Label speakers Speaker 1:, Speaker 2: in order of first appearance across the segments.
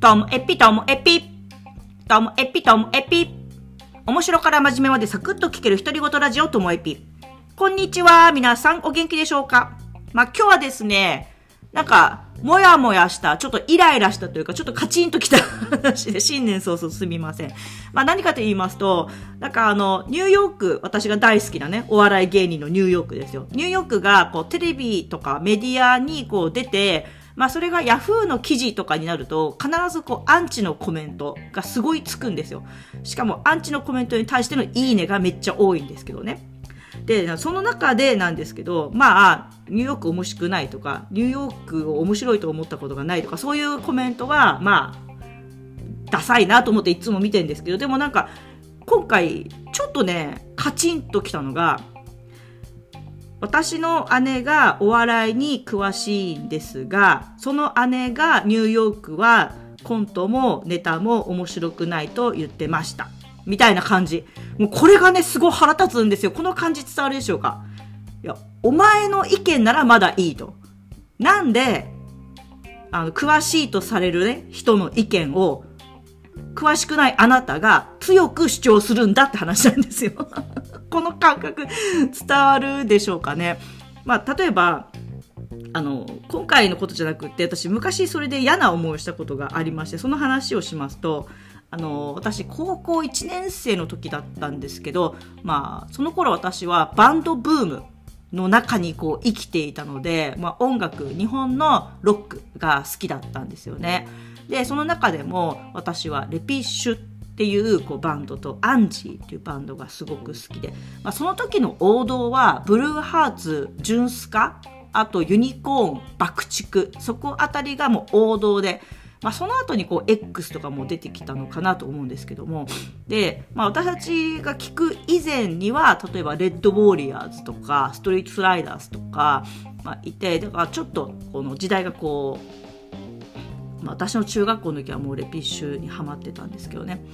Speaker 1: ともえぴともえぴ。ともえぴともえぴ。面白から真面目までサクッと聞ける独り言ラジオともえぴ。こんにちは。皆さんお元気でしょうか？まあ、今日はですね、なんか、もやもやした、ちょっとイライラしたというか、ちょっとカチンときた 話で、新年早々すみません。まあ何かと言いますと、なんかあの、ニューヨーク、私が大好きなね、お笑い芸人のニューヨークですよ。ニューヨークが、こう、テレビとかメディアにこう出て、まあそれがヤフーの記事とかになると、必ずこうアンチのコメントがすごいつくんですよ。しかもアンチのコメントに対してのいいねがめっちゃ多いんですけどね。で、その中でなんですけど、まあ、ニューヨーク面白くないとか、ニューヨークを面白いと思ったことがないとか、そういうコメントは、まあ、ダサいなと思っていつも見てるんですけど、でもなんか、今回、ちょっとね、カチンときたのが、私の姉がお笑いに詳しいんですが、その姉がニューヨークはコントもネタも面白くないと言ってました。みたいな感じ。もうこれがね、すごい腹立つんですよ。この感じ伝わるでしょうかいや、お前の意見ならまだいいと。なんで、あの、詳しいとされるね、人の意見を、詳しくないあなたが強く主張するんだって話なんですよ。この感覚伝わるでしょうかね。まあ、例えば、あの、今回のことじゃなくって、私昔それで嫌な思いをしたことがありまして、その話をしますと、あの、私高校1年生の時だったんですけど、まあ、その頃私はバンドブームの中にこう生きていたので、まあ、音楽、日本のロックが好きだったんですよね。で、その中でも私はレピッシュっていうこうバンドとアンジーっていうバンドがすごく好きで、まあ、その時の王道はブルーハーツ、ジュンスカ、あとユニコーン、爆竹、そこあたりがもう王道で、まあ、その後にこう X とかも出てきたのかなと思うんですけども。で、まあ、私たちが聞く以前には例えばレッドウォーリアーズとかストリートスライダーズとか、まあ、いてだからちょっとこの時代がこうまあ、私の中学校の時はもうレピッシュにはまってたんですけどね。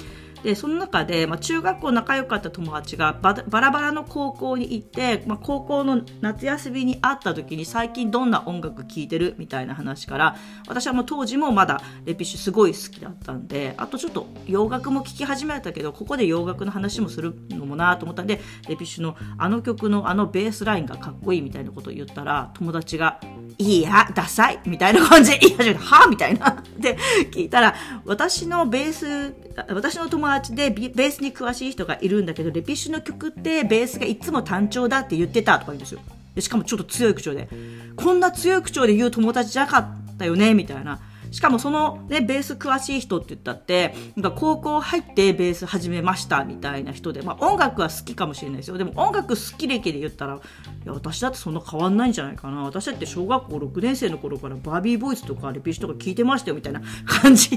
Speaker 1: でその中で、まあ、中学校仲良かった友達がバラバラの高校に行って、まあ、高校の夏休みに会った時に最近どんな音楽聴いてるみたいな話から私はもう当時もまだレピッシュすごい好きだったんであとちょっと洋楽も聴き始めたけどここで洋楽の話もするのもなと思ったんでレピッシュのあの曲のあのベースラインがかっこいいみたいなことを言ったら友達が「いやダサい」みたいな感じでい始めた「はみたいな。で聞いたら私のベース私の友達でベースに詳しい人がいるんだけどレピッシュの曲ってベースがいつも単調だって言ってたとか言うんですよ。でしかもちょっと強い口調で。こんな強い口調で言う友達じゃなかったよねみたいな。しかもそのね、ベース詳しい人って言ったって、なんか高校入ってベース始めましたみたいな人で、まあ音楽は好きかもしれないですよ。でも音楽好き歴で言ったら、いや、私だってそんな変わんないんじゃないかな。私だって小学校6年生の頃からバービーボイスとかレピッシュとか聞いてましたよみたいな感じ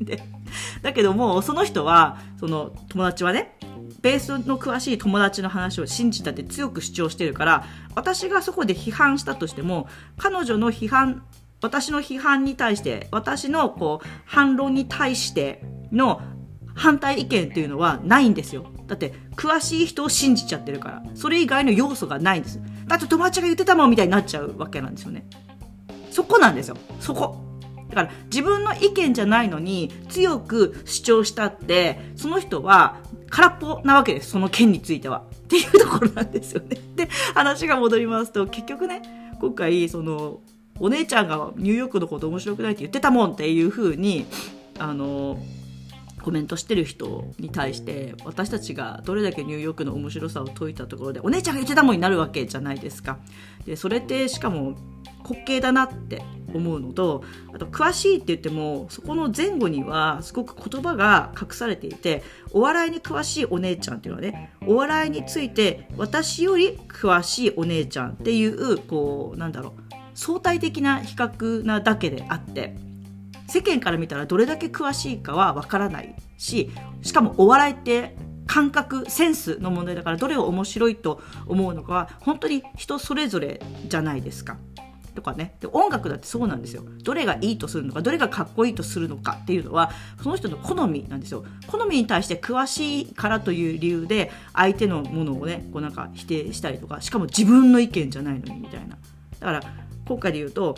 Speaker 1: で。だけども、その人は、その友達はね、ベースの詳しい友達の話を信じたって強く主張してるから私がそこで批判したとしても彼女の批判私の批判に対して、私のこう、反論に対しての反対意見っていうのはないんですよ。だって、詳しい人を信じちゃってるから。それ以外の要素がないんです。だって友達が言ってたもんみたいになっちゃうわけなんですよね。そこなんですよ。そこ。だから自分の意見じゃないのに強く主張したってその人は空っぽなわけですその件についてはっていうところなんですよねで話が戻りますと結局ね今回そのお姉ちゃんがニューヨークのこと面白くないって言ってたもんっていうふうにあのコメントしてる人に対して私たちがどれだけニューヨークの面白さを解いたところでお姉ちゃんが言ってたもんになるわけじゃないですか。でそれってしかも滑稽だなって思うのとあと詳しいって言ってもそこの前後にはすごく言葉が隠されていてお笑いに詳しいお姉ちゃんっていうのはねお笑いについて私より詳しいお姉ちゃんっていうこうなんだろう相対的な比較なだけであって世間から見たらどれだけ詳しいかはわからないししかもお笑いって感覚センスの問題だからどれを面白いと思うのかは本当に人それぞれじゃないですか。とかね。で音楽だってそうなんですよ。どれがいいとするのかどれがかっこいいとするのかっていうのはその人の好みなんですよ。好みに対して詳しいからという理由で相手のものをねこうなんか否定したりとかしかも自分の意見じゃないのにみたいな。だから今回で言うと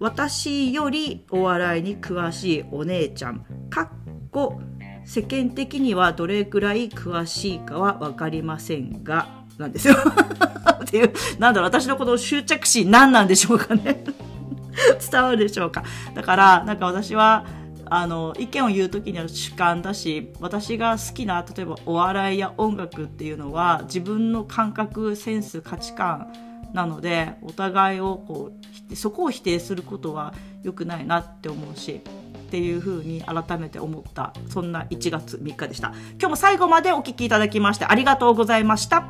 Speaker 1: 私よりお笑いに詳しいお姉ちゃん、かっこ世間的にはどれくらい詳しいかはわかりませんが、なんですよ。っていう、なんだろう、私のこの執着心何なんでしょうかね。伝わるでしょうか。だから、なんか私は、あの、意見を言う時には主観だし、私が好きな、例えばお笑いや音楽っていうのは、自分の感覚、センス、価値観なので、お互いをこう、そこを否定することは良くないなって思うし、っていうふうに改めて思ったそんな1月3日でした。今日も最後までお聴きいただきましてありがとうございました。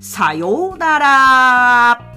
Speaker 1: さようなら。